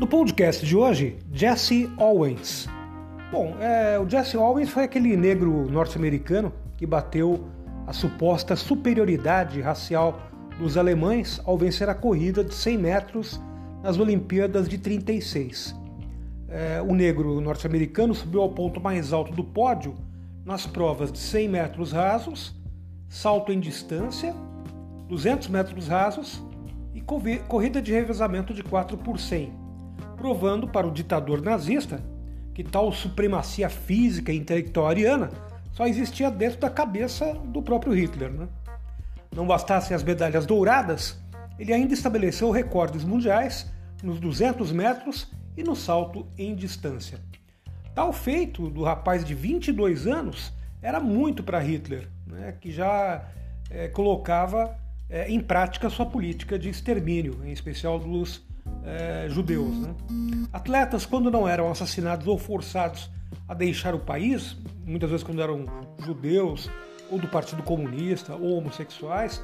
No podcast de hoje, Jesse Owens. Bom, é, o Jesse Owens foi aquele negro norte-americano que bateu a suposta superioridade racial dos alemães ao vencer a corrida de 100 metros nas Olimpíadas de 36. É, o negro norte-americano subiu ao ponto mais alto do pódio nas provas de 100 metros rasos, salto em distância, 200 metros rasos e corrida de revezamento de 4 por 100 provando para o ditador nazista que tal supremacia física e intelectual ariana só existia dentro da cabeça do próprio Hitler. Né? Não bastassem as medalhas douradas, ele ainda estabeleceu recordes mundiais nos 200 metros e no salto em distância. Tal feito do rapaz de 22 anos era muito para Hitler, né, que já é, colocava é, em prática sua política de extermínio, em especial dos é, judeus. Né? Atletas, quando não eram assassinados ou forçados a deixar o país, muitas vezes quando eram judeus ou do Partido Comunista ou homossexuais,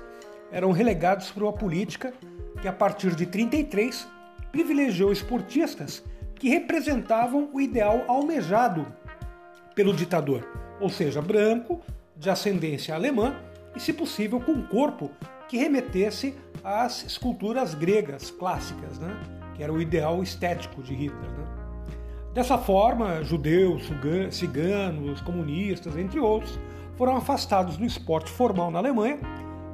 eram relegados para uma política que, a partir de 33, privilegiou esportistas que representavam o ideal almejado pelo ditador, ou seja, branco, de ascendência alemã e, se possível, com um corpo que remetesse às esculturas gregas clássicas, né? que era o ideal estético de Hitler. Né? Dessa forma, judeus, ciganos, comunistas, entre outros, foram afastados do esporte formal na Alemanha,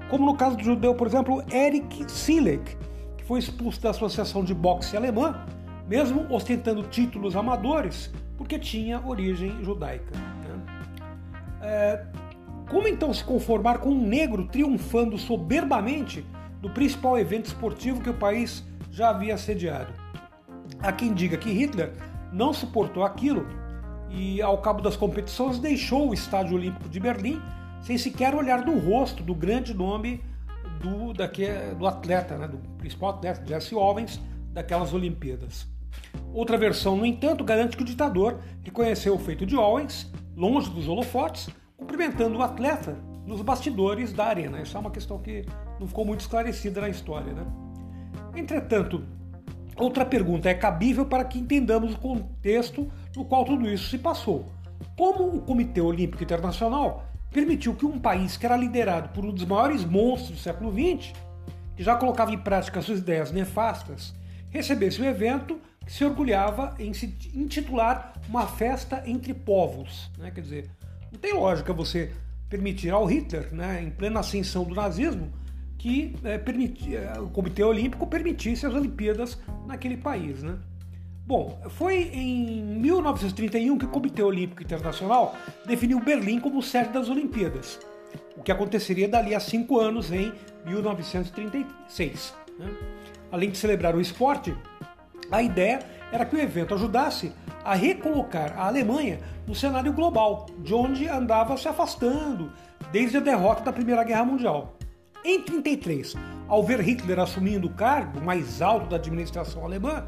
como no caso do judeu, por exemplo, Erich Silek, que foi expulso da Associação de Boxe Alemã, mesmo ostentando títulos amadores, porque tinha origem judaica. Né? É, como então se conformar com um negro triunfando soberbamente do principal evento esportivo que o país já havia sediado? Há quem diga que Hitler não suportou aquilo e, ao cabo das competições, deixou o Estádio Olímpico de Berlim sem sequer olhar no rosto do grande nome do, daqui, do atleta, né, do principal atleta, Jesse Owens, daquelas Olimpíadas. Outra versão, no entanto, garante que o ditador reconheceu o feito de Owens, longe dos holofotes, cumprimentando o atleta nos bastidores da arena. Essa é uma questão que não ficou muito esclarecida na história. Né? Entretanto, outra pergunta é cabível para que entendamos o contexto no qual tudo isso se passou. Como o Comitê Olímpico Internacional permitiu que um país que era liderado por um dos maiores monstros do século XX, que já colocava em prática suas ideias nefastas, recebesse um evento que se orgulhava em se intitular uma festa entre povos. Né? Quer dizer, não tem lógica você permitir ao Hitler, né, em plena ascensão do nazismo, que é, permitir, é, o Comitê Olímpico permitisse as Olimpíadas naquele país. Né? Bom, foi em 1931 que o Comitê Olímpico Internacional definiu Berlim como sede das Olimpíadas, o que aconteceria dali a cinco anos, em 1936. Né? Além de celebrar o esporte, a ideia era que o evento ajudasse a recolocar a Alemanha no cenário global, de onde andava se afastando desde a derrota da Primeira Guerra Mundial. Em 1933, ao ver Hitler assumindo o cargo mais alto da administração alemã,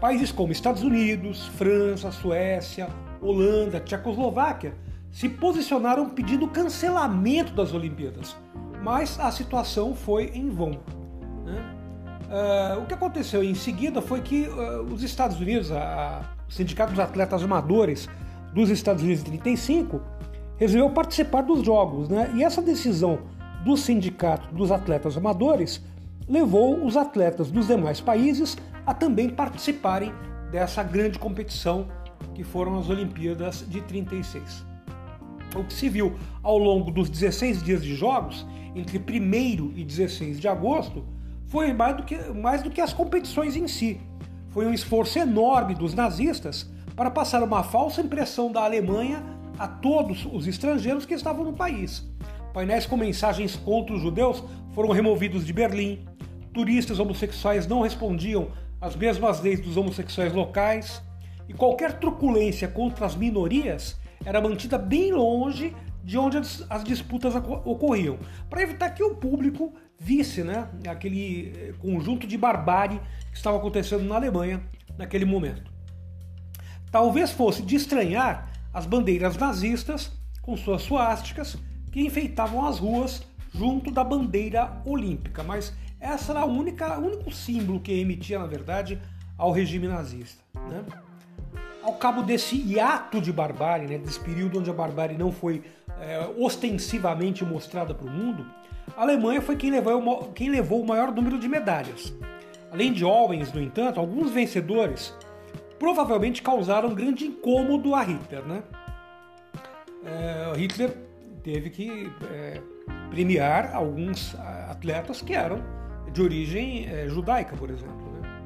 países como Estados Unidos, França, Suécia, Holanda, Tchecoslováquia se posicionaram pedindo cancelamento das Olimpíadas, mas a situação foi em vão. Né? Uh, o que aconteceu em seguida foi que uh, os Estados Unidos, a, a, o Sindicato dos Atletas Amadores dos Estados Unidos em 35, resolveu participar dos Jogos. Né? E essa decisão do Sindicato dos Atletas Amadores levou os atletas dos demais países a também participarem dessa grande competição que foram as Olimpíadas de 36. O que se viu ao longo dos 16 dias de jogos, entre 1 e 16 de agosto, foi mais do, que, mais do que as competições em si. Foi um esforço enorme dos nazistas para passar uma falsa impressão da Alemanha a todos os estrangeiros que estavam no país. Painéis com mensagens contra os judeus foram removidos de Berlim. Turistas homossexuais não respondiam às mesmas leis dos homossexuais locais. E qualquer truculência contra as minorias era mantida bem longe de onde as disputas ocorriam, para evitar que o público visse né, aquele eh, conjunto de barbárie que estava acontecendo na Alemanha naquele momento. Talvez fosse de estranhar as bandeiras nazistas com suas suásticas que enfeitavam as ruas junto da bandeira olímpica, mas essa era o único símbolo que emitia, na verdade, ao regime nazista. Né? Ao cabo desse hiato de barbárie, né, desse período onde a barbárie não foi é, ostensivamente mostrada para o mundo, a Alemanha foi quem levou, quem levou o maior número de medalhas. Além de Owens, no entanto, alguns vencedores provavelmente causaram grande incômodo a Hitler. Né? É, Hitler teve que é, premiar alguns atletas que eram de origem judaica, por exemplo. Né?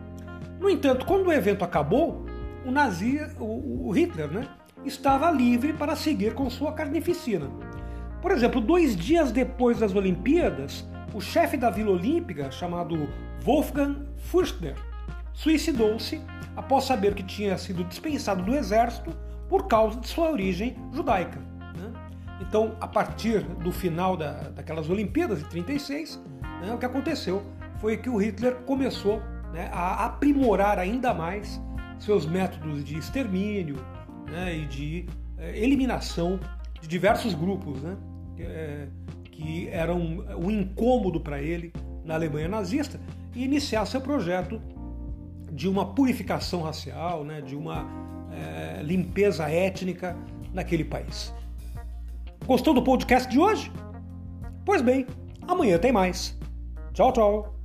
No entanto, quando o evento acabou, o, nazi, o, o Hitler né, estava livre para seguir com sua carnificina. Por exemplo, dois dias depois das Olimpíadas, o chefe da Vila Olímpica, chamado Wolfgang Fürstner, suicidou-se após saber que tinha sido dispensado do exército por causa de sua origem judaica. Né? Então, a partir do final da, daquelas Olimpíadas de 36, né, o que aconteceu foi que o Hitler começou né, a aprimorar ainda mais seus métodos de extermínio né, e de é, eliminação de diversos grupos né, é, que eram um incômodo para ele na Alemanha nazista e iniciar seu projeto de uma purificação racial, né, de uma é, limpeza étnica naquele país. Gostou do podcast de hoje? Pois bem, amanhã tem mais. Tchau, tchau!